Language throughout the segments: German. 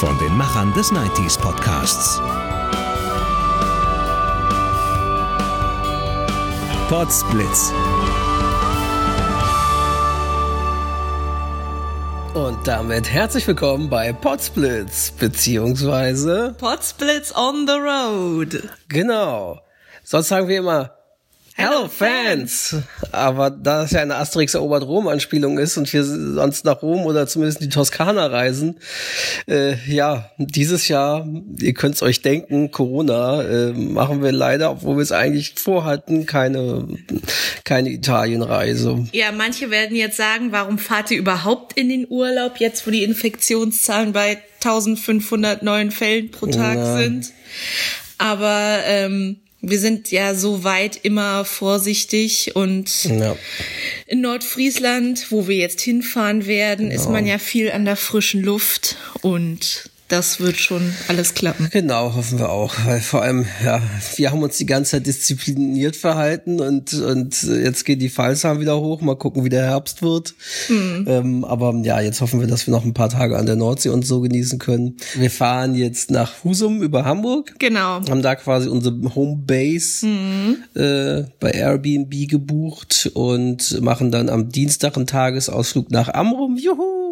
Von den Machern des 90s Podcasts. Podsblitz. Und damit herzlich willkommen bei Podsplits, beziehungsweise Podsplits on the road. Genau. Sonst sagen wir immer Hello Fans! Aber da es ja eine Asterix erobert Rom-Anspielung ist und wir sonst nach Rom oder zumindest die Toskana reisen, äh, ja, dieses Jahr, ihr könnt es euch denken, Corona, äh, machen wir leider, obwohl wir es eigentlich vorhatten, keine, keine Italienreise. Ja, manche werden jetzt sagen, warum fahrt ihr überhaupt in den Urlaub, jetzt wo die Infektionszahlen bei 1500 neuen Fällen pro Tag Ja. sind? Aber ähm, wir sind ja so weit immer vorsichtig und Ja. in Nordfriesland, wo wir jetzt hinfahren werden, ist man ja viel an der frischen Luft und das wird schon alles klappen. Genau, hoffen wir auch. Weil vor allem, ja, wir haben uns die ganze Zeit diszipliniert verhalten und, und jetzt gehen die Fallzahlen wieder hoch. Mal gucken, wie der Herbst wird. Ähm, aber ja, jetzt hoffen wir, dass wir noch ein paar Tage an der Nordsee und so genießen können. Wir fahren jetzt nach Husum über Hamburg. Genau. Haben da quasi unsere Homebase äh, bei Airbnb gebucht und machen dann am Dienstag einen Tagesausflug nach Amrum. Juhu!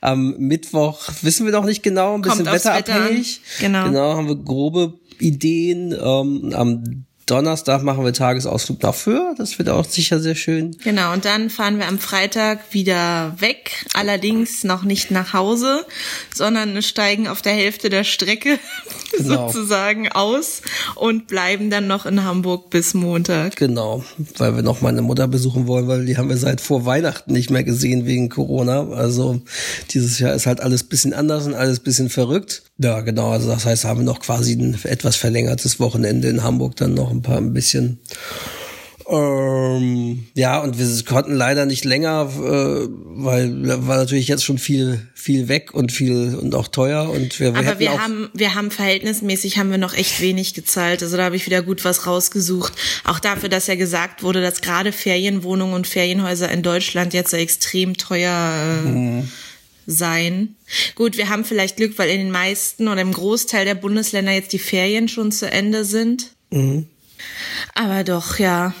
Am Mittwoch wissen wir noch nicht genau, ein bisschen aufs Wetter wetterabhängig. Genau. Genau, haben wir grobe Ideen. Ähm, am Donnerstag machen wir Tagesausflug nach Föhr. Das wird auch sicher sehr schön. Genau, und dann fahren wir am Freitag wieder weg, allerdings noch nicht nach Hause, sondern steigen auf der Hälfte der Strecke Genau. sozusagen aus und bleiben dann noch in Hamburg bis Montag. Genau, weil wir noch meine Mutter besuchen wollen, weil die haben wir seit vor Weihnachten nicht mehr gesehen wegen Corona. Also dieses Jahr ist halt alles bisschen anders und alles bisschen verrückt. Ja, genau. Also das heißt, haben wir noch quasi ein etwas verlängertes Wochenende in Hamburg dann noch ein paar ein bisschen. Ähm, ja, und wir konnten leider nicht länger, äh, weil war natürlich jetzt schon viel, viel weg und viel und auch teuer und wir, wir Aber wir haben, wir haben verhältnismäßig haben wir noch echt wenig gezahlt. Also da habe ich wieder gut was rausgesucht. Auch dafür, dass ja gesagt wurde, dass gerade Ferienwohnungen und Ferienhäuser in Deutschland jetzt so extrem teuer äh, Mhm. Sein. Gut, wir haben vielleicht Glück, weil in den meisten oder im Großteil der Bundesländer jetzt die Ferien schon zu Ende sind. Aber doch, ja.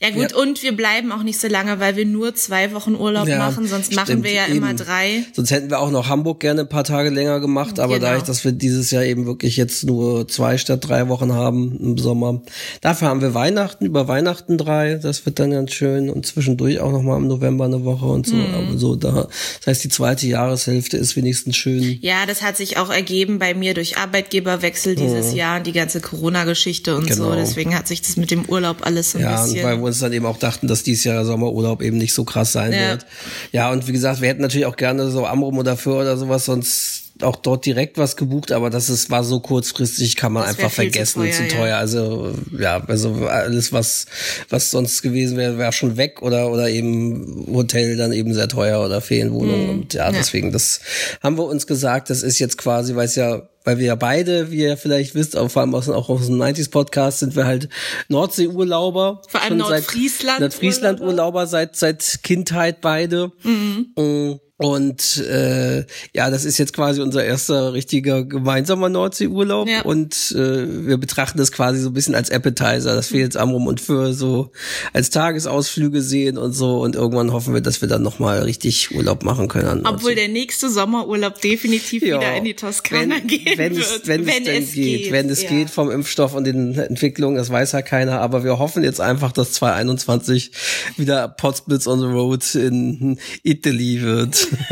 Ja gut, Mhm. Ja. und wir bleiben auch nicht so lange, weil wir nur zwei Wochen Urlaub Ja, machen, sonst machen stimmt, wir ja immer eben. drei. Sonst hätten wir auch noch Hamburg gerne ein paar Tage länger gemacht, aber Genau. dadurch, dass wir dieses Jahr eben wirklich jetzt nur zwei statt drei Wochen haben im Sommer. Dafür haben wir Weihnachten, über Weihnachten drei, das wird dann ganz schön und zwischendurch auch noch mal im November eine Woche und so. Mhm. Aber so da, das heißt, die zweite Jahreshälfte ist wenigstens schön. Ja, das hat sich auch ergeben bei mir durch Arbeitgeberwechsel dieses Jahr und die ganze Corona-Geschichte und Mhm. Genau. so. Deswegen hat sich das mit dem Urlaub alles so ein Ja, bisschen. weil wir uns dann eben auch dachten, dass dieses Jahr Sommerurlaub eben nicht so krass sein Ja. wird. Ja, und wie gesagt, wir hätten natürlich auch gerne so Amrum oder Föhr oder sowas sonst auch dort direkt was gebucht, aber das ist, war so kurzfristig, kann man Das einfach viel zu vergessen, teuer, zu ja. teuer. Also ja, also alles, was, was sonst gewesen wäre, wäre schon weg oder, oder eben Hotel dann eben sehr teuer oder Ferienwohnung. Und ja, Mhm. Ja. deswegen, das haben wir uns gesagt, das ist jetzt quasi, weil es ja weil wir ja beide, wie ihr vielleicht wisst, auch vor allem aus, auch aus dem 90s Podcast sind wir halt Nordseeurlauber. Vor allem Nordfriesland- Nordfriesland-Urlauber seit, seit Kindheit beide. Mm. Und äh, ja, das ist jetzt quasi unser erster richtiger gemeinsamer Nordseeurlaub Ja. und äh, wir betrachten das quasi so ein bisschen als Appetizer, dass wir jetzt Amrum und Föhr so als Tagesausflüge sehen und so und irgendwann hoffen wir, dass wir dann nochmal richtig Urlaub machen können. Obwohl der nächste Sommerurlaub definitiv Ja, wieder in die Toskana wenn, gehen wenn wird. Es, wenn, es denn geht, wenn es ja. geht vom Impfstoff und den Entwicklungen, das weiß ja keiner, aber wir hoffen jetzt einfach, dass 2021 wieder Potsblitz on the Road in Italy wird.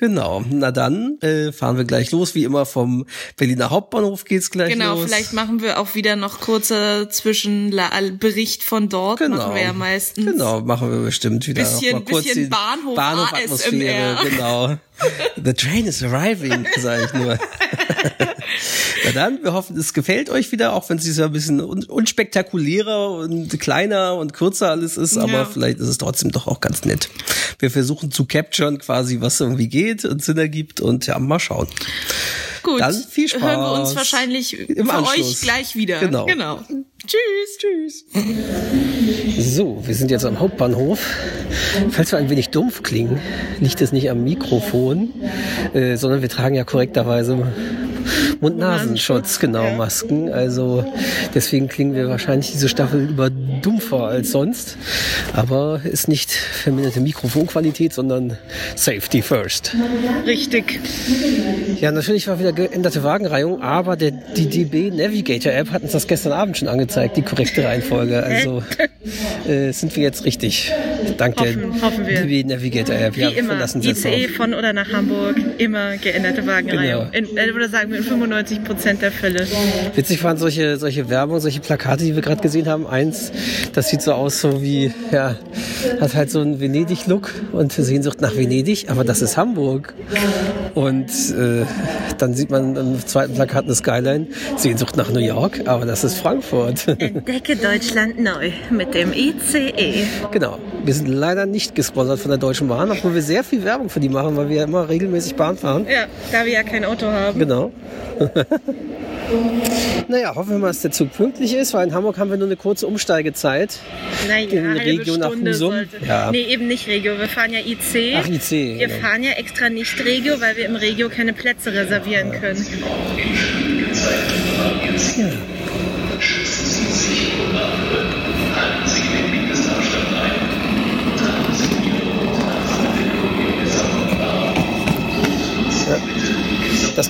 Genau, na dann äh, fahren wir gleich los. Wie immer vom Berliner Hauptbahnhof geht's gleich Genau, los. vielleicht machen wir auch wieder noch kurze Zwischenbericht von dort. Genau. Machen wir ja meistens. Genau, machen wir bestimmt wieder. Bisschen- mal kurz bisschen Bahnhof Bahnhofatmosphäre, ASMR. genau. The train is arriving, sage ich nur. Na dann, wir hoffen, es gefällt euch wieder, auch wenn es ja ein bisschen un unspektakulärer und kleiner und kürzer alles ist, aber Ja. vielleicht ist es trotzdem doch auch ganz nett. Wir versuchen zu capturen quasi, was irgendwie geht und Sinn ergibt und ja, mal schauen. Gut. Dann viel Spaß. Hören wir uns wahrscheinlich Im für Anschluss. euch gleich wieder. Genau. genau. Tschüss. Tschüss. So, wir sind jetzt am Hauptbahnhof. Falls wir ein wenig dumpf klingen, liegt es nicht am Mikrofon, äh, sondern wir tragen ja korrekterweise Mund-Nasenschutz, genau, Masken. Also deswegen klingen wir wahrscheinlich diese Staffel über dumpfer als sonst. Aber ist nicht verminderte Mikrofonqualität, sondern Safety first. Richtig. Ja, natürlich war wieder geänderte Wagenreihung, aber der, die DB Navigator App hat uns das gestern Abend schon angezeigt, die korrekte Reihenfolge. Also äh, sind wir jetzt richtig. Dank Hoffen- der hoffen wir. DB Navigator App. Wie ja, immer, verlassen Sie es ICE von oder nach Hamburg, immer geänderte Wagenreihung. Genau. In, äh, oder sagen wir in 95 Prozent der Fälle. Witzig waren solche, solche Werbung, solche Plakate, die wir gerade gesehen haben. Eins, das sieht so aus, so wie, ja, hat halt so einen Venedig-Look und Sehnsucht nach Venedig, aber das ist Hamburg. Und äh, dann sieht man im zweiten Plakat eine Skyline, Sehnsucht nach New York, aber das ist Frankfurt. Entdecke Deutschland neu mit dem. ICE. Genau. Wir sind leider nicht gesponsert von der Deutschen Bahn, obwohl wir sehr viel Werbung für die machen, weil wir ja immer regelmäßig Bahn fahren. Ja, da wir ja kein Auto haben. Genau. naja, hoffen wir mal, dass der Zug pünktlich ist, weil in Hamburg haben wir nur eine kurze Umsteigezeit. Naja, In Regio nach Stunde Husum? Ja. Nee, eben nicht Regio. Wir fahren ja IC. Ach, IC, Wir genau. fahren ja extra nicht Regio, weil wir im Regio keine Plätze reservieren können. Das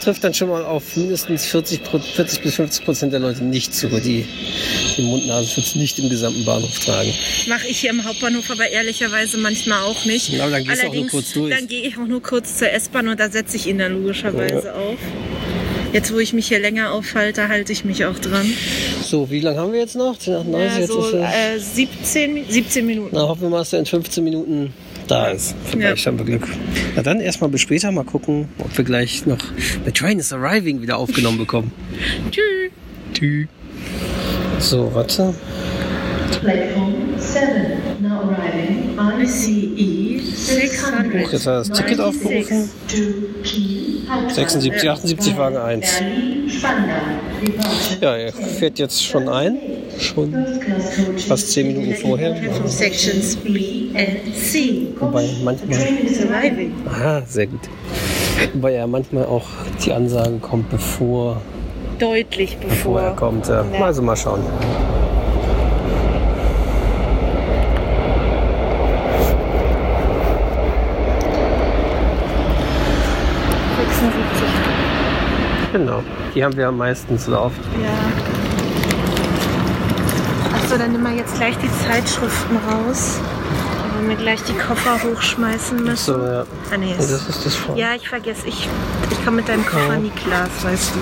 trifft dann schon mal auf mindestens 40, Pro- 40 bis 50 Prozent der Leute nicht zu, die den Mund-Nasenschutz nicht im gesamten Bahnhof tragen. Mache ich hier im Hauptbahnhof aber ehrlicherweise manchmal auch nicht. Ja, aber dann gehst du auch nur Allerdings, kurz durch. Dann gehe ich auch nur kurz zur S-Bahn und da setze ich ihn dann logischerweise auf. Jetzt, wo ich mich hier länger aufhalte, halte ich mich auch dran. So, wie lange haben wir jetzt noch? 10 nach 90, Ja, jetzt so ist es. äh, 17, Mi- 17 Minuten. Na, hoffen wir mal, dass er in 15 Minuten da ist. Vielleicht Ja. haben wir Glück. Na dann erstmal bis später mal gucken, ob wir gleich noch The Train is Arriving wieder aufgenommen bekommen. Tschüss. Tschü. So, warte. Platform 7, now arriving ICE 600. Jetzt hat er das Ticket aufgerufen. 76, 78 Wagen 1. Ja, er fährt jetzt schon ein. Schon fast 10 Minuten vorher. Sections B and C. Wobei manchmal. Is arriving. Ah, sehr gut. Wobei ja manchmal auch die Ansage kommt, bevor, Deutlich bevor er bevor. kommt. Ja. Also mal schauen. Genau. Die haben wir am meisten so oft. Ja. Dann nehmen wir jetzt gleich die Zeitschriften raus. Weil wir gleich die Koffer hochschmeißen müssen. So, ja. Ah, nee, Das ist das voll. ja, ich vergesse. Ich, ich komme mit deinem Koffer nie klar, weißt du.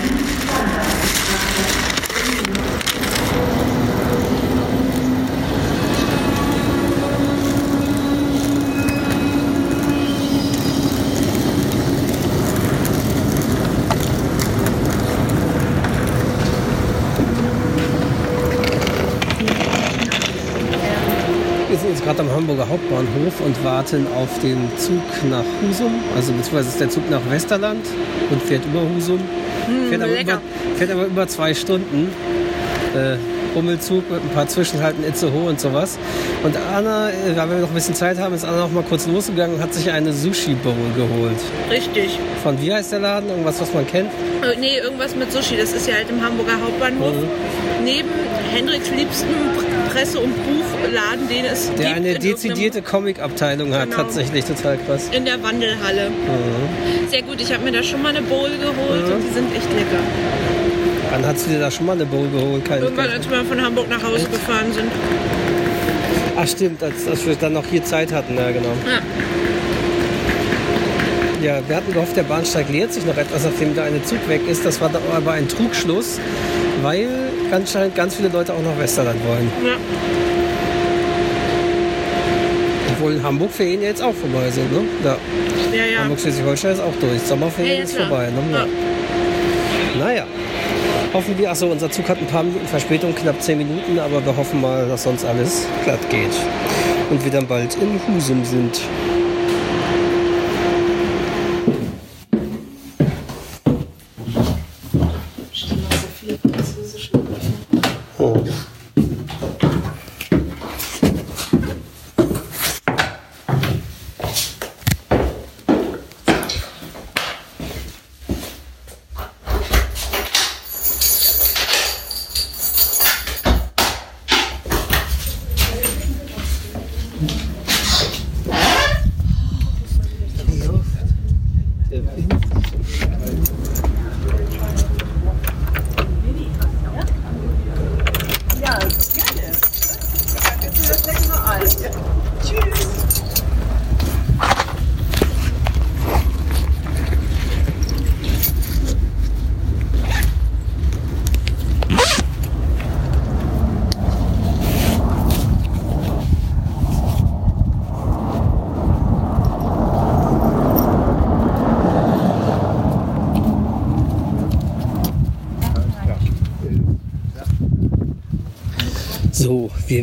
Wir gerade am Hamburger Hauptbahnhof und warten auf den Zug nach Husum. Also beziehungsweise ist der Zug nach Westerland und fährt über Husum. fährt, aber über, fährt aber über zwei Stunden. Äh, Rummelzug mit ein paar Zwischenhalten Itzehoe und sowas. Und Anna, äh, weil wir noch ein bisschen Zeit haben, ist Anna noch mal kurz losgegangen und hat sich eine Sushi-Bowl geholt. Richtig. Von wie heißt der Laden? Irgendwas, was man kennt? Äh, nee, irgendwas mit Sushi. Das ist ja halt im Hamburger Hauptbahnhof. Mhm. Neben Hendricks liebsten Presse- und Buchladen, den es Der gibt. eine dezidierte Comic-Abteilung hat. Genau. Tatsächlich total krass. In der Wandelhalle. Mhm. Sehr gut, ich habe mir da schon mal eine Bowl geholt und die sind echt lecker. Wann hast du dir da schon mal eine Bowl geholt? Keine Irgendwann, als wir von Hamburg nach Hause gefahren sind. Ach stimmt, als, als wir dann noch hier Zeit hatten, ja genau. Ja. Ja, wir hatten gehofft, der Bahnsteig leert sich noch etwas, nachdem der eine Zug weg ist. Das war aber ein Trugschluss, weil anscheinend ganz viele Leute auch nach Westerland wollen. Ja. Obwohl Hamburg-Ferien ja jetzt auch vorbei sind, ne? Ja. Ja, ja. Hamburg-Schleswig-Holstein ist auch durch. Sommerferien Ja, ist vorbei, ne? Ja. Naja. Hoffen wir, achso, unser Zug hat ein paar Minuten Verspätung, knapp zehn Minuten, aber wir hoffen mal, dass sonst alles glatt geht. Und wir dann bald in Husum sind. Merci. Merci.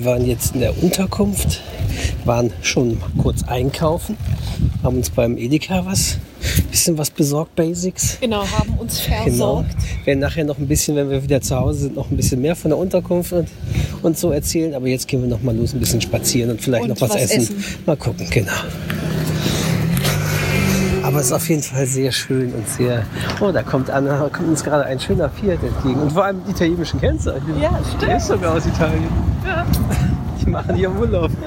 Wir waren jetzt in der Unterkunft, waren schon kurz einkaufen, haben uns beim Edeka was, bisschen was besorgt, Basics. Genau, haben uns Genau. versorgt. Werden nachher noch ein bisschen, wenn wir wieder zu Hause sind, noch ein bisschen mehr von der Unterkunft und, und so erzählen. Aber jetzt gehen wir noch mal los, ein bisschen spazieren und vielleicht Und noch was, was essen. essen. Mal gucken, genau. Aber es ist auf jeden Fall sehr schön und sehr. Oh, da kommt, an, da kommt uns gerade ein schöner Fiat entgegen. Und vor allem mit italienischen Kennzeichen. Ja, stimmt. Der ist sogar aus Italien. Die machen hier Urlaub.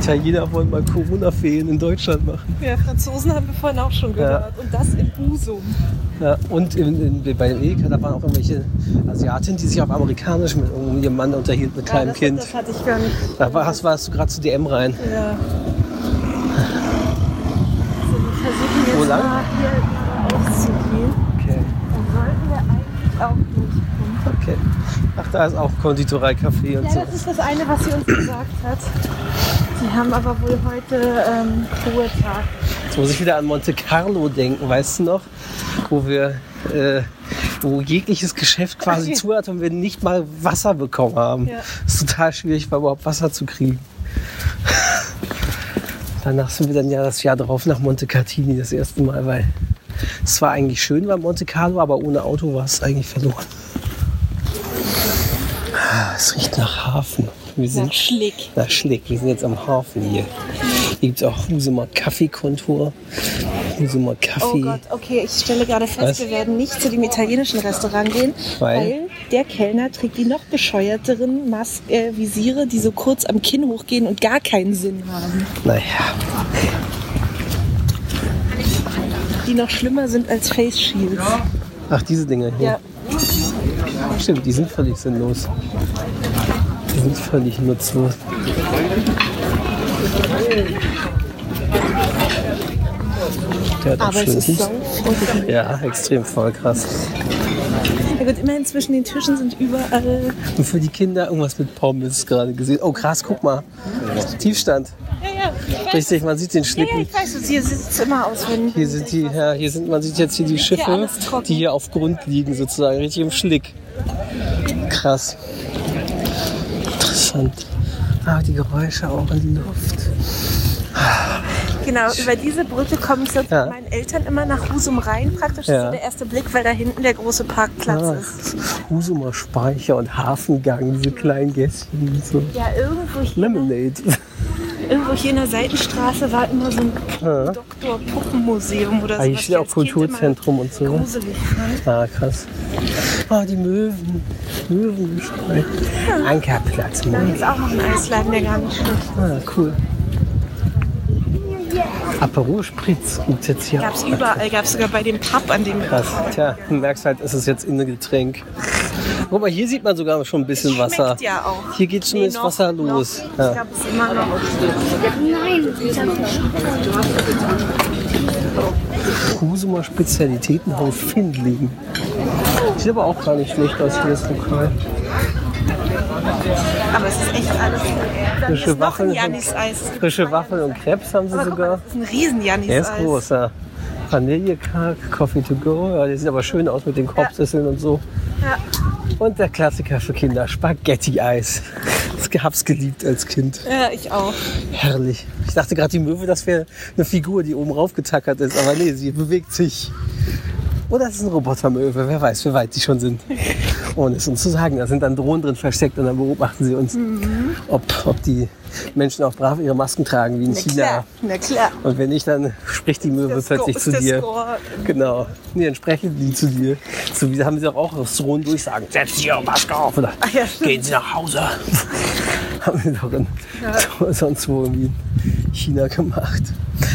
Italiener wollen mal Corona-Ferien in Deutschland machen. Ja, Franzosen haben wir vorhin auch schon gehört. Und das in Husum. Ja, und in, in, bei dem Edeka, da waren auch irgendwelche Asiatinnen, die sich auf Amerikanisch mit ihrem Mann unterhielten, mit kleinem ja, das, Kind. Das hatte ich gar nicht. Da warst, warst du gerade zu DM rein. Ja. So, wir lang? auszugehen. Okay. Dann sollten wir eigentlich auch durchkommen. okay. Ach, da ist auch Konditorei, Kaffee und Ja, so. das ist das eine, was sie uns gesagt hat. Sie haben aber wohl heute ähm, Ruhetag. Jetzt muss ich wieder an Monte Carlo denken, weißt du noch? Wo wir, äh, wo jegliches Geschäft quasi ja. zu hat und wir nicht mal Wasser bekommen haben. Ja. Es ist total schwierig, war überhaupt Wasser zu kriegen. Danach sind wir dann ja das Jahr drauf nach Monte Cartini das erste Mal, weil es war eigentlich schön bei Monte Carlo, aber ohne Auto war es eigentlich verloren. Ah, Es riecht nach Hafen. Wir sind Nach Schlick. nach Schlick. Wir sind jetzt am Hafen hier. Hier gibt es auch Husumer Kaffeekontor. Husumer Oh Kaffee. Gott, okay, ich stelle gerade fest, Was? wir werden nicht zu dem italienischen Restaurant gehen, Weil? weil, der Kellner trägt die noch bescheuerteren Mas äh, Visiere, die so kurz am Kinn hochgehen und gar keinen Sinn haben. Naja, Die noch schlimmer sind als Face Shields. ach diese Dinge hier. Ja, Stimmt, die sind völlig sinnlos. Die sind völlig nutzlos. Der hat aber es ist voll. Ja, extrem voll krass. Ja gut, immerhin zwischen den Tischen sind überall... Und für die Kinder irgendwas mit Pommes gerade gesehen. Oh krass, guck mal. Tiefstand. Ja, ja, Richtig, man sieht den ja, ja, ich weiß, hier sieht es immer aus, wenn... Hier sind die, ja, hier sind, man sieht jetzt hier die Schiffe, trocken. die hier auf Grund liegen, sozusagen, richtig im Schlick. Krass. Interessant. Ah, die Geräusche auch in der Luft. Genau, über diese Brücke komme ich sonst Ja. mit meinen Eltern immer nach Husum rein. Praktisch Ja. ist so der erste Blick, weil da hinten der große Parkplatz Ah, ist. Husumer Speicher und Hafengang, diese kleinen Gässchen und so. Ja, irgendwo hier, Lemonade. irgendwo hier in der Seitenstraße war immer so ein Doktor-Puppenmuseum oder so. Ah, hier steht auch Kulturzentrum und so. ne? Gruselig fand. Ah, krass. Ah, die Möwen. Möwengeschrei. Ankerplatz, Da ist auch noch ein Eisladen, der gar nicht schlecht Ah, cool. Aperol Spritz gibt's jetzt hier Gab's auch. überall, gab's sogar bei dem Pub, an dem Krass. Tja, du merkst halt, es ist jetzt in ein Getränk. Guck mal, hier sieht man sogar schon ein bisschen Wasser. Schmeckt ja auch. Hier geht schon Nee, das noch- Wasser los. Noch. Ich Ja. glaube, es ist immer noch. Husumer Spezialitätenhaus Findling. Sieht aber auch gar nicht schlecht aus hier, das Lokal. Aber es ist echt alles. Frische Waffeln. Janis-Eis. Frische Waffeln und Crepes haben sie Aber guck mal, sogar. das ist ein riesen Der ist Janis-Eis. groß, ja. Vanillekark, Coffee to go. Ja, der sieht aber schön aus mit den Korbsesseln und so. Ja. Und der Klassiker für Kinder, Spaghetti-Eis. Das hab's geliebt als Kind. Ja, ich auch. Herrlich. Ich dachte gerade, die Möwe, das wäre eine Figur, die oben raufgetackert ist. Aber nee, sie bewegt sich. Oder es ist ein Robotermöwe. Wer weiß, wie weit die schon sind. Ohne es uns zu sagen. Da sind dann Drohnen drin versteckt und dann beobachten sie uns, ob, ob die Menschen auch brav ihre Masken tragen, wie in Na China. klar, na klar. Und wenn nicht, dann spricht die Möwe plötzlich zu ist dir. Score. Genau. Nee, dann sprechen die zu dir. So wie haben sie auch, auch aufs Drohnen durchsagen. Setzen Sie Ihre Maske auf oder ja, gehen Sie nach Hause. Haben wir doch in, sonst wo irgendwie in China gemacht.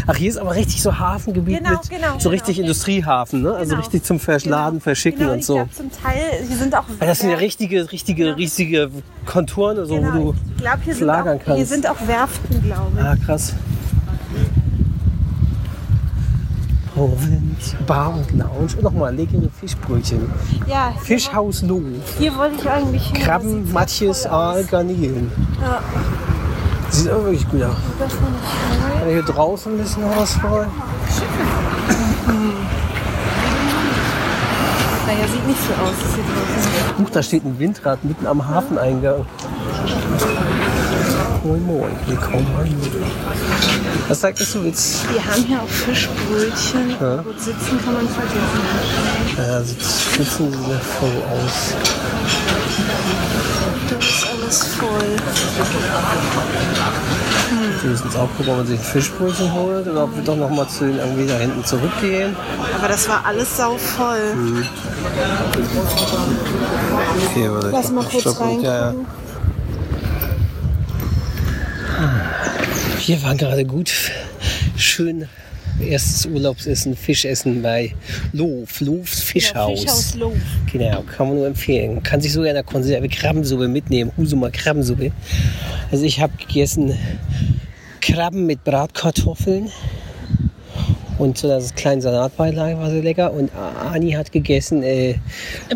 Ach, hier ist aber richtig so Hafengebiet Genau, mit genau, so richtig genau. Industriehafen, ne? Also Genau. richtig zum Verladen, Verschicken Genau, und so. glaube zum Teil, hier sind auch Weil das sind ja richtige, richtige, riesige Konturen, so genau, wo du. ich glaube, hier, lagern auch- hier kannst. sind auch Werften, glaube ich. Ah, krass. Provinz, Bar und Lounge und nochmal leckere Fischbrötchen. Ja, hier, Fischhaus Loh. hier wollte ich eigentlich hin. Krabben, Matjes. Aal, Garnelen. Ja, Sieht aber wirklich gut aus. toll. Hier draußen ein bisschen was voll. Naja, sieht nicht so aus. Huch, da steht ein Windrad mitten am Hafeneingang. Moin Moin, willkommen an. Was sagtest du jetzt? Wir haben hier auch Fischbrötchen. Ja. Gut sitzen kann man vergessen. Ja, sieht sitzen sie sehr voll aus. Da ist alles voll. Wir müssen jetzt auch gucken, ob man sich ein Fischbrötchen holt oder ob wir doch noch mal zu den irgendwie da hinten zurückgehen. Aber das war alles sauvoll. Okay, warte. Lass mal kurz Stoppen. Ja, ja. Wir waren gerade gut. Schön erstes Urlaubsessen, Fischessen bei Loof, Loofs Fischhaus. Fischhaus Loh. Genau, kann man nur empfehlen. Kann sich sogar in der Konserve Krabbensuppe mitnehmen. Husumer Krabbensuppe. Also ich habe gegessen Krabben mit Bratkartoffeln und so das kleine Salatbeilage war sehr lecker. Und Ani hat gegessen äh,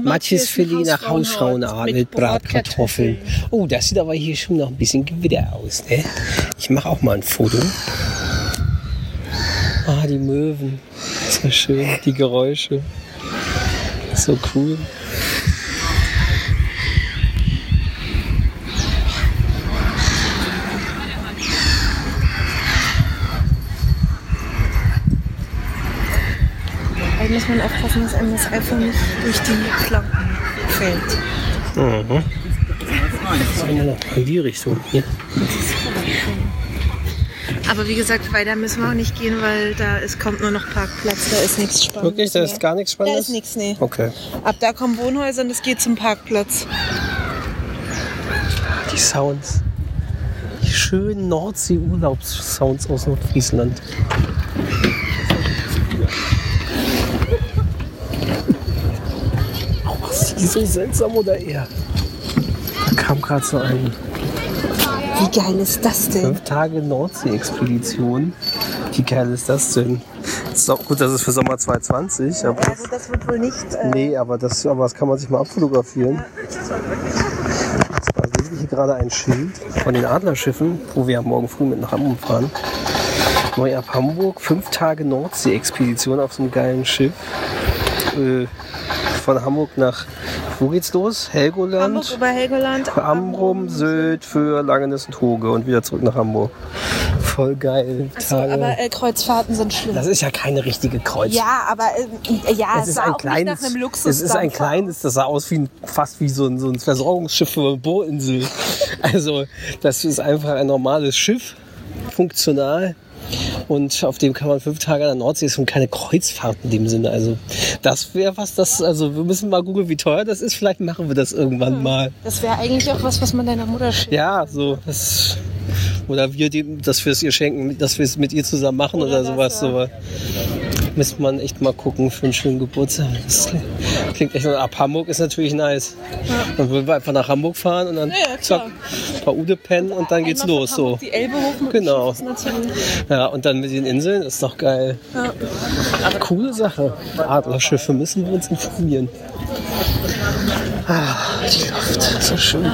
Matjesfilet nach Hausfrauenart mit, mit Bratkartoffeln. Oh, das sieht aber hier schon noch ein bisschen gewitter aus. Ne? Ich mache auch mal ein Foto. Ah, die Möwen. So schön, die Geräusche. So cool. Man aufpassen, dass einem das iPhone nicht durch die Flanken fällt. Mhm. In die Richtung. Hier. Aber wie gesagt, weiter müssen wir auch nicht gehen, weil da ist, kommt nur noch Parkplatz, da ist nichts Spannendes. Wirklich? Da ist mehr. gar nichts Da Spannendes? ist nichts, nee. Okay. Ab da kommen Wohnhäuser und es geht zum Parkplatz. Die Sounds. Die schönen Nordsee-Urlaubssounds aus Nordfriesland. Oh, was ist die so seltsam oder eher? Da kam gerade so ein Wie geil ist das denn? fünf Tage Nordsee-Expedition. Wie geil ist das denn? So, gut, das ist für Sommer 2020, aber Also das wird wohl nicht. Äh, Nee, aber das, aber das kann man sich mal abfotografieren. Zwar sehe ich hier gerade ein Schild von den Adlerschiffen, wo wir morgen früh mit nach Hamburg fahren. Neu ab Hamburg, fünf Tage Nordsee-Expedition auf so einem geilen Schiff. Äh, von Hamburg nach, wo geht's los? Helgoland? Hamburg über Helgoland. Amrum, Sylt für Langenes und Hoge und wieder zurück nach Hamburg. Voll geil. Achso, Tage. aber äh, Kreuzfahrten sind schlimm. das ist ja keine richtige Kreuzfahrt. ja, aber äh, ja, Es es ist sah ein auch kleines, nach einem Luxus. es ist ein kleines, das sah aus wie ein, fast wie so ein, so ein Versorgungsschiff für eine Bohrinsel. Also das ist einfach ein normales Schiff, funktional. Und auf dem kann man fünf Tage an der Nordsee ist und keine Kreuzfahrt in dem Sinne. Also das wäre was, das, also wir müssen mal googeln, wie teuer das ist. Vielleicht machen wir das irgendwann mal. Das wäre eigentlich auch was, was man deiner Mutter schickt. Ja, so. Das, oder wir, dem, dass wir es ihr schenken, dass wir es mit ihr zusammen machen oder, das, sowas. ja. So. Müsste man echt mal gucken für einen schönen Geburtstag. Das klingt- echt. Ab Hamburg ist natürlich nice. Dann würden wir einfach nach Hamburg fahren und dann Ja, ja, zack, bei Ude pennen und dann geht's Einmal los. So. Die Elbe hoch mit Genau. Ja, und dann mit den Inseln ist doch geil. Coole Sache. Adlerschiffe müssen wir uns informieren. Ah, die Luft. So schön.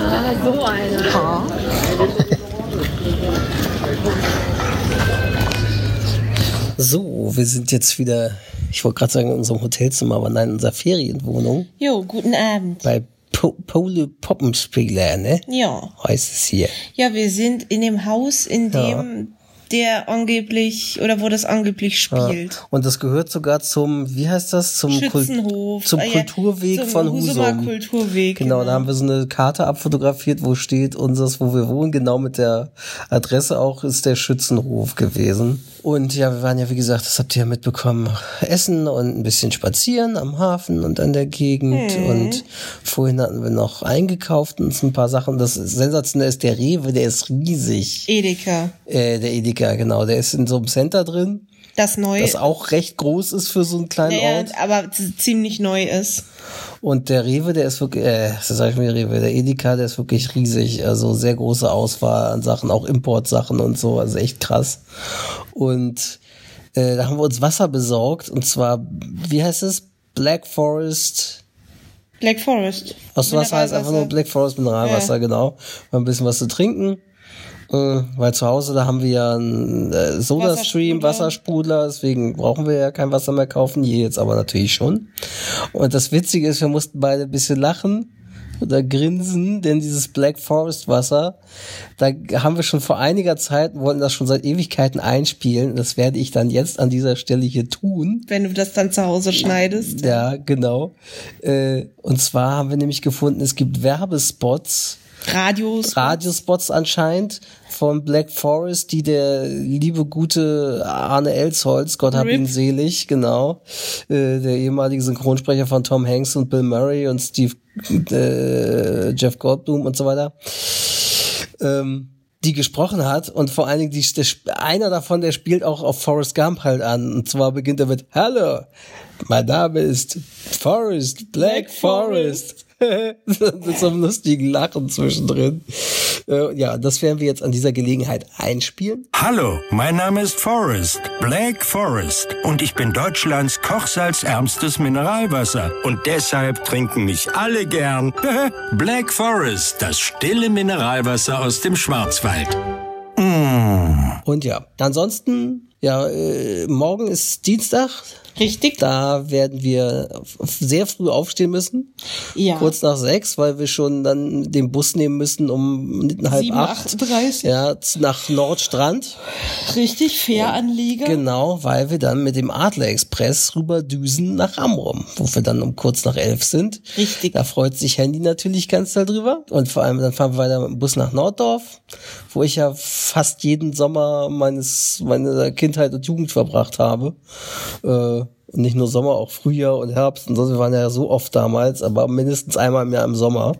So, wir sind jetzt wieder, ich wollte gerade sagen in unserem Hotelzimmer, aber nein, in unserer Ferienwohnung Jo, guten Abend. bei po Pole Poppenspieler, ne? Ja. Heißt es hier. Ja, wir sind in dem Haus, in dem der angeblich, oder wo das angeblich Ja. spielt. Und das gehört sogar zum, wie heißt das? Zum, Schützenhof. zum Ah, ja, Kulturweg zum von Husumer Husum. Kulturweg. Genau, da haben wir so eine Karte abfotografiert, wo steht unseres, wo wir wohnen, genau mit der Adresse auch ist der Schützenhof gewesen. Und ja, wir waren ja, wie gesagt, das habt ihr ja mitbekommen, essen und ein bisschen spazieren am Hafen und an der Gegend. Und vorhin hatten wir noch eingekauft und uns ein paar Sachen. Das Sensationelle ist der Rewe, der ist riesig. Edeka. Äh, der Edeka, genau, der ist in so einem Center drin, Das neue. das auch recht groß ist für so einen kleinen der, Ort. aber ziemlich neu ist. Und der Rewe, der ist wirklich, äh, das sag ich mir Rewe, der Edeka, der ist wirklich riesig. Also sehr große Auswahl an Sachen, auch Importsachen und so, also echt krass. Und äh, da haben wir uns Wasser besorgt und zwar, wie heißt es? Black Forest. Black Forest. Aus Wasser heißt einfach nur Black Forest Mineralwasser, genau. Mal ein bisschen was zu trinken. Äh, weil zu Hause, da haben wir ja einen äh, Soda-Stream, Wassersprudler. Wassersprudler, deswegen brauchen wir ja kein Wasser mehr kaufen, hier jetzt aber natürlich schon. Und das Witzige ist, wir mussten beide ein bisschen lachen oder grinsen, denn dieses Black Forest Wasser, da haben wir schon vor einiger Zeit, wollten das schon seit Ewigkeiten einspielen. Das werde ich dann jetzt an dieser Stelle hier tun. Wenn du das dann zu Hause schneidest. Ja, genau. Äh, und zwar haben wir nämlich gefunden, es gibt Werbespots, Radios. Radiospots anscheinend von Black Forest, die der liebe gute Arne Elsholz, Gott hab Rip. ihn selig, genau, äh, der ehemalige Synchronsprecher von Tom Hanks und Bill Murray und Steve, äh, Jeff Goldblum und so weiter. Ähm, die gesprochen hat und vor allen Dingen die, der, einer davon, der spielt auch auf Forrest Gump halt an und zwar beginnt er mit Hallo, mein Name ist Forrest, Black Forest. mit so einem lustigen Lachen zwischendrin. Äh, ja, das werden wir jetzt an dieser Gelegenheit einspielen. Hallo, mein Name ist Forrest, Black Forest. Und ich bin Deutschlands kochsalzärmstes Mineralwasser. Und deshalb trinken mich alle gern. Black Forest, das stille Mineralwasser aus dem Schwarzwald. Und ja, ansonsten, ja, äh, morgen ist Dienstag. Richtig. Da werden wir sehr früh aufstehen müssen. Ja. Kurz nach sechs, weil wir schon dann den Bus nehmen müssen um halb Sieben, acht. 8.30. Ja, nach Nordstrand. Richtig, Fähranlieger. Genau, weil wir dann mit dem Adler Express rüberdüsen nach Amrum, wo wir dann um kurz nach elf sind. Richtig. Da freut sich Handy natürlich ganz doll drüber. Und vor allem dann fahren wir weiter mit dem Bus nach Norddorf, wo ich ja fast jeden Sommer meines meiner Kindheit und Jugend verbracht habe. Äh, und nicht nur Sommer, auch Frühjahr und Herbst und so. Wir waren ja so oft damals, aber mindestens einmal im Jahr im Sommer.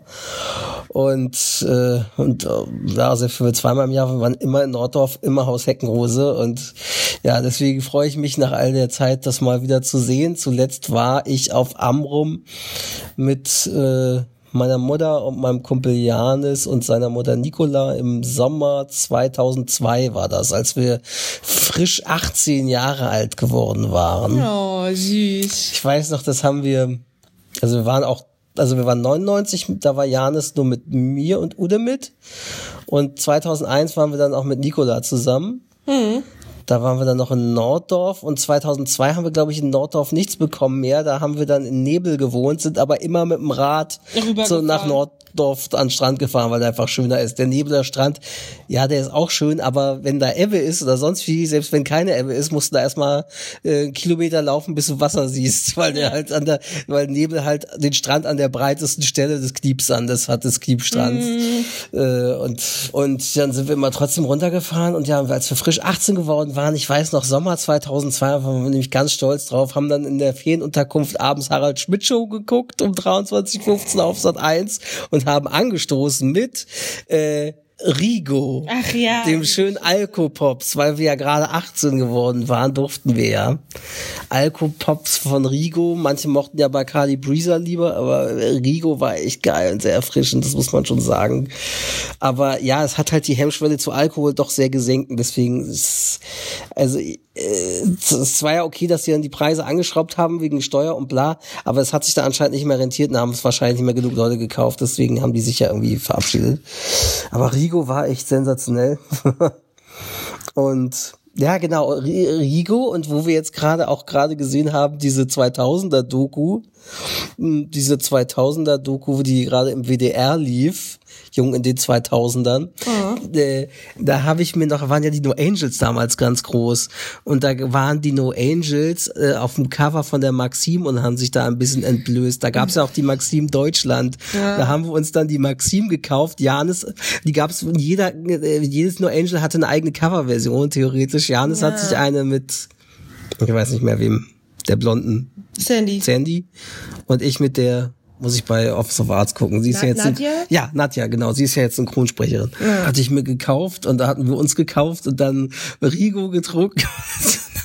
Und, äh, und äh, ja, also für zweimal im Jahr, wir waren immer in Norddorf, immer Haus Heckenrose. Und ja, deswegen freue ich mich nach all der Zeit, das mal wieder zu sehen. Zuletzt war ich auf Amrum mit äh, meiner Mutter und meinem Kumpel Janis und seiner Mutter Nicola im Sommer 2002 war das, als wir frisch 18 Jahre alt geworden waren. Oh, süß. Ich weiß noch, das haben wir, also wir waren auch, also wir waren 99, da war Janis nur mit mir und Ude mit. Und 2001 waren wir dann auch mit Nicola zusammen. Da waren wir dann noch in Norddorf und 2002 haben wir, glaube ich, in Norddorf nichts bekommen mehr. Da haben wir dann in Nebel gewohnt, sind aber immer mit dem Rad so nach Rübergefahren. Norddorf an den Strand gefahren, weil der einfach schöner ist. Der Nebeler Strand, ja, der ist auch schön, aber wenn da Ebbe ist oder sonst wie, selbst wenn keine Ebbe ist, musst du da erstmal äh, einen Kilometer laufen, bis du Wasser siehst, weil der halt an der, weil Nebel halt den Strand an der breitesten Stelle des Kniepsandes hat, des Kniepstrands. Äh, und, und dann sind wir immer trotzdem runtergefahren und ja, als wir frisch 18 geworden waren, ich weiß noch, Sommer 2002, waren wir nämlich ganz stolz drauf, haben dann in der Ferienunterkunft abends Harald Schmidt Show geguckt um 23.15 auf Sat 1 und haben angestoßen mit äh, Rigo. Ach ja. Dem schönen Alkopops, weil wir ja gerade 18 geworden waren, durften wir ja. Alkopops von Rigo. Manche mochten ja Bacardi Breezer lieber, aber Rigo war echt geil und sehr erfrischend, das muss man schon sagen. Aber ja, es hat halt die Hemmschwelle zu Alkohol doch sehr gesenkt. und Deswegen ist, also es war ja okay, dass sie dann die Preise angeschraubt haben wegen Steuer und bla, aber es hat sich da anscheinend nicht mehr rentiert und haben es wahrscheinlich nicht mehr genug Leute gekauft, deswegen haben die sich ja irgendwie verabschiedet. Aber Rigo war echt sensationell. und ja, genau, Rigo und wo wir jetzt gerade auch gerade gesehen haben, diese 2000er Doku, diese 2000er Doku, die gerade im WDR lief, Jung in den 2000ern. Mhm. Äh, da habe ich mir noch, waren ja die No Angels damals ganz groß. Und da waren die No Angels äh, auf dem Cover von der Maxim und haben sich da ein bisschen entblößt. Da gab es ja auch die Maxim Deutschland. Ja. Da haben wir uns dann die Maxim gekauft. Janis, die gab es, jeder, äh, jedes No Angel hatte eine eigene Coverversion, theoretisch. Janis ja. hat sich eine mit, ich weiß nicht mehr wem, der blonden Sandy. Sandy. Und ich mit der muss ich bei Office of Arts gucken. Sie ist Na, ja jetzt Nadja? Ein, ja, Nadja, genau. Sie ist ja jetzt eine Synchronsprecherin. Ja. Hatte ich mir gekauft und da hatten wir uns gekauft und dann Rigo gedruckt,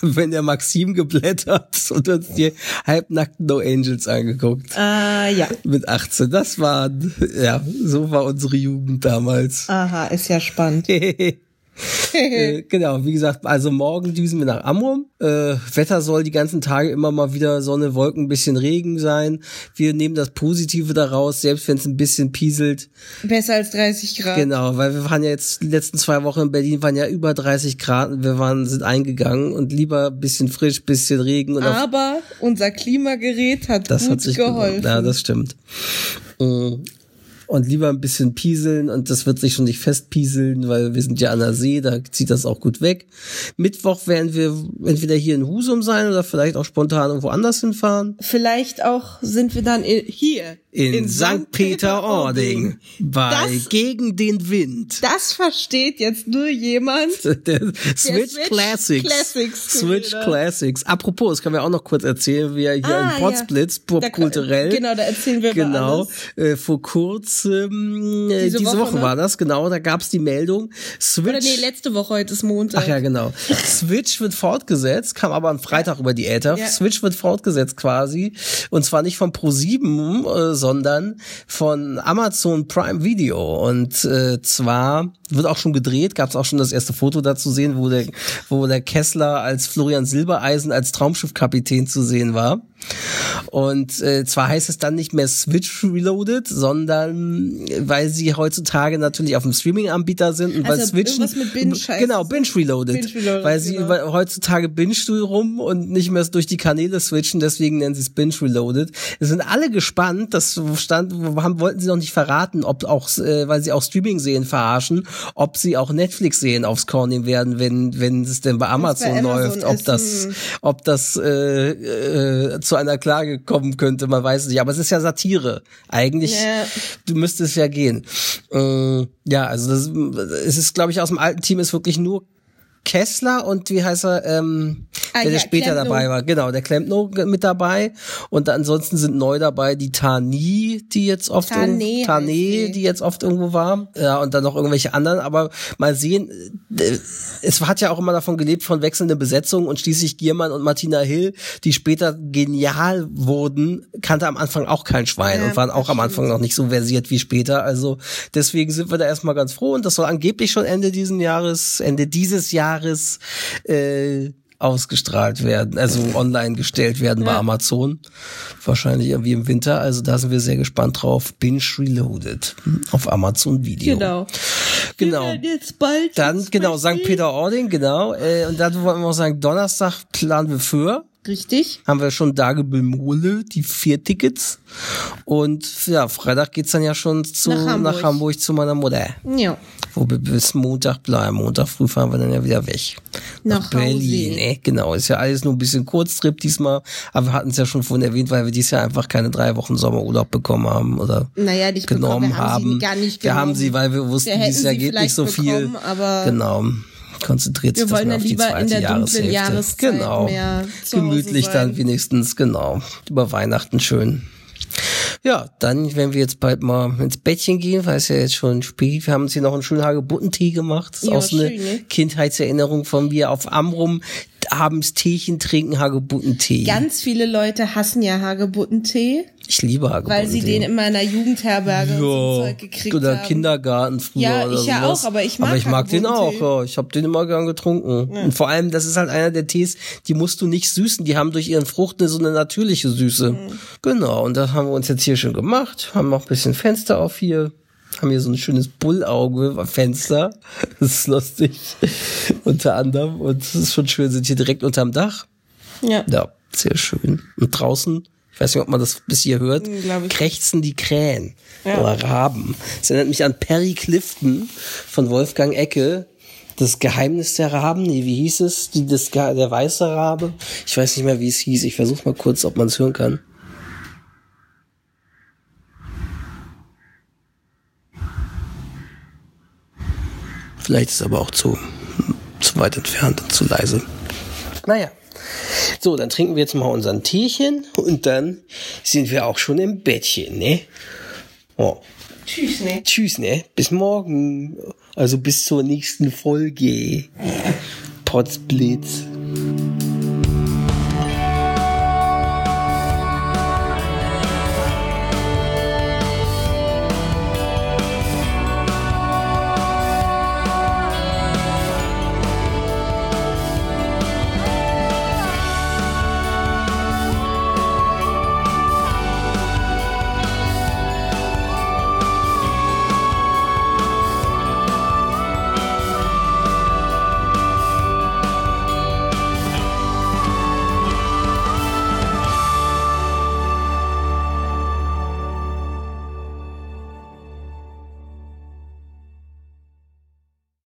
wenn der Maxim geblättert und uns die halbnackten No Angels angeguckt. Äh, ja. Mit 18. Das war, ja, so war unsere Jugend damals. Aha, ist ja spannend. äh, genau, wie gesagt, also morgen düsen wir nach Amrum. Äh, Wetter soll die ganzen Tage immer mal wieder Sonne, Wolken, ein bisschen Regen sein. Wir nehmen das Positive daraus, selbst wenn es ein bisschen pieselt. Besser als 30 Grad. Genau, weil wir waren ja jetzt die letzten zwei Wochen in Berlin, waren ja über 30 Grad und wir waren, sind eingegangen und lieber ein bisschen frisch, bisschen Regen. Und Aber unser Klimagerät hat das gut hat sich geholfen. Ja, das stimmt. Und lieber ein bisschen pieseln und das wird sich schon nicht festpieseln, weil wir sind ja an der See, da zieht das auch gut weg. Mittwoch werden wir entweder hier in Husum sein oder vielleicht auch spontan irgendwo anders hinfahren. Vielleicht auch sind wir dann hier in, in St. Peter-Ording bei das, Gegen den Wind. Das versteht jetzt nur jemand. der Switch, Switch Classics. Classics Switch Classics. Apropos, das können wir auch noch kurz erzählen, wir hier ah, in Potsblitz, ja. popkulturell. Genau, da erzählen wir Genau, äh, vor kurzem, äh, diese, diese, Woche, Woche ne? war das, genau, da gab's die Meldung. Switch. Oder nee, letzte Woche, heute ist Montag. Ach ja, genau. Switch wird fortgesetzt, kam aber am Freitag über die Äther. Ja. Switch wird fortgesetzt quasi. Und zwar nicht von Pro7, äh, sondern von Amazon Prime Video. Und äh, zwar wird auch schon gedreht, gab es auch schon das erste Foto dazu sehen, wo der, wo der Kessler als Florian Silbereisen als Traumschiffkapitän zu sehen war. Und äh, zwar heißt es dann nicht mehr Switch Reloaded, sondern weil sie heutzutage natürlich auf dem Streaming-Anbieter sind und also weil Switch mit Binge genau Binge Reloaded, Binge Reloaded weil sie genau. heutzutage Binge rum und nicht mehr durch die Kanäle switchen, deswegen nennen sie es Binge Reloaded. Es sind alle gespannt, das stand haben wollten sie noch nicht verraten, ob auch äh, weil sie auch Streaming sehen verarschen, ob sie auch Netflix sehen aufs Korn nehmen werden, wenn wenn es denn bei Amazon, bei Amazon läuft, ob das ob das äh, äh, zu einer Klage kommen könnte, man weiß es nicht. Aber es ist ja Satire. Eigentlich, ja. du müsstest ja gehen. Äh, ja, also das, es ist, glaube ich, aus dem alten Team ist wirklich nur Kessler und wie heißt er, ähm, ah, der, der später Klempno. dabei war. Genau, der Klempno mit dabei. Und ansonsten sind neu dabei die Tani, die jetzt oft Tane, Tane die jetzt oft irgendwo war. Ja, und dann noch irgendwelche anderen. Aber mal sehen, äh, es hat ja auch immer davon gelebt von wechselnden Besetzungen und schließlich Giermann und Martina Hill, die später genial wurden, kannte am Anfang auch kein Schwein ja, und waren auch am Anfang noch nicht so versiert wie später. Also deswegen sind wir da erstmal ganz froh und das soll angeblich schon Ende diesen Jahres, Ende dieses Jahres Jahres äh, ausgestrahlt werden, also online gestellt werden ja. bei Amazon. Wahrscheinlich irgendwie im Winter. Also da sind wir sehr gespannt drauf. Binge Reloaded auf Amazon Video. Genau. Genau. Jetzt bald dann, genau, St. Peter-Ording, genau. Äh, und dann wollen wir auch sagen, Donnerstag planen wir für. Richtig. Haben wir schon da gebemole, die vier Tickets. Und ja, Freitag geht's dann ja schon zu, nach, Hamburg. nach Hamburg zu meiner Mutter. Ja. Wo wir bis Montag bleiben. Montag früh fahren wir dann ja wieder weg. Nach, nach Berlin. Ne? Genau. Ist ja alles nur ein bisschen Kurztrip diesmal. Aber wir hatten es ja schon vorhin erwähnt, weil wir dieses Jahr einfach keine drei Wochen Sommerurlaub bekommen haben oder naja, genommen bekommen. Wir haben. haben. Sie gar nicht genommen. Wir haben sie, weil wir wussten, dieses Jahr geht nicht so viel. Genau konzentriert sich Wir wollen das dann lieber in der dunklen Jahreszeit genau. mehr Gemütlich dann wenigstens, genau. Über Weihnachten schön. Ja, dann, wenn wir jetzt bald mal ins Bettchen gehen, weil es ja jetzt schon spät, wir haben uns hier noch einen schönen Hagebuttentee gemacht. Das ist ja, auch so eine schön, ne? Kindheitserinnerung von mir auf Amrum abends Teechen trinken, Hagebuttentee. Ganz viele Leute hassen ja Hagebuttentee, ich liebe Hagebuttentee. weil sie den immer in der Jugendherberge so ja, Zeug gekriegt oder haben. Kindergarten früher Ja, oder ich ja sowas. auch, aber ich mag Aber ich mag den auch, ja. Ich habe den immer gern getrunken. Und vor allem, das ist halt einer der Tees, die musst du nicht süßen. Die haben durch ihren Frucht so eine natürliche Süße. Mhm. Genau, und das haben wir uns jetzt hier schon gemacht. Haben noch ein bisschen Fenster auf hier. Haben hier so ein schönes Bullauge-Fenster. Das ist lustig. Unter anderem. Und es ist schon schön, sind hier direkt unterm Dach. Ja. Ja, sehr schön. Und draußen, ich weiß nicht, ob man das bis hier hört, Hm, krächzen die Krähen Ja. oder Raben. Das erinnert mich an Perry Clifton von Wolfgang Ecke. Das Geheimnis der Raben, nee, wie hieß es? Die, das, der weiße Rabe? Ich weiß nicht mehr, wie es hieß. Ich versuche mal kurz, ob man es hören kann. Vielleicht ist es aber auch zu, zu weit entfernt und zu leise. Naja. So, dann trinken wir jetzt mal unseren Teechen und dann sind wir auch schon im Bettchen, ne? Oh. Tschüss, ne? Tschüss, ne? Bis morgen. Also bis zur nächsten Folge. Potzblitz.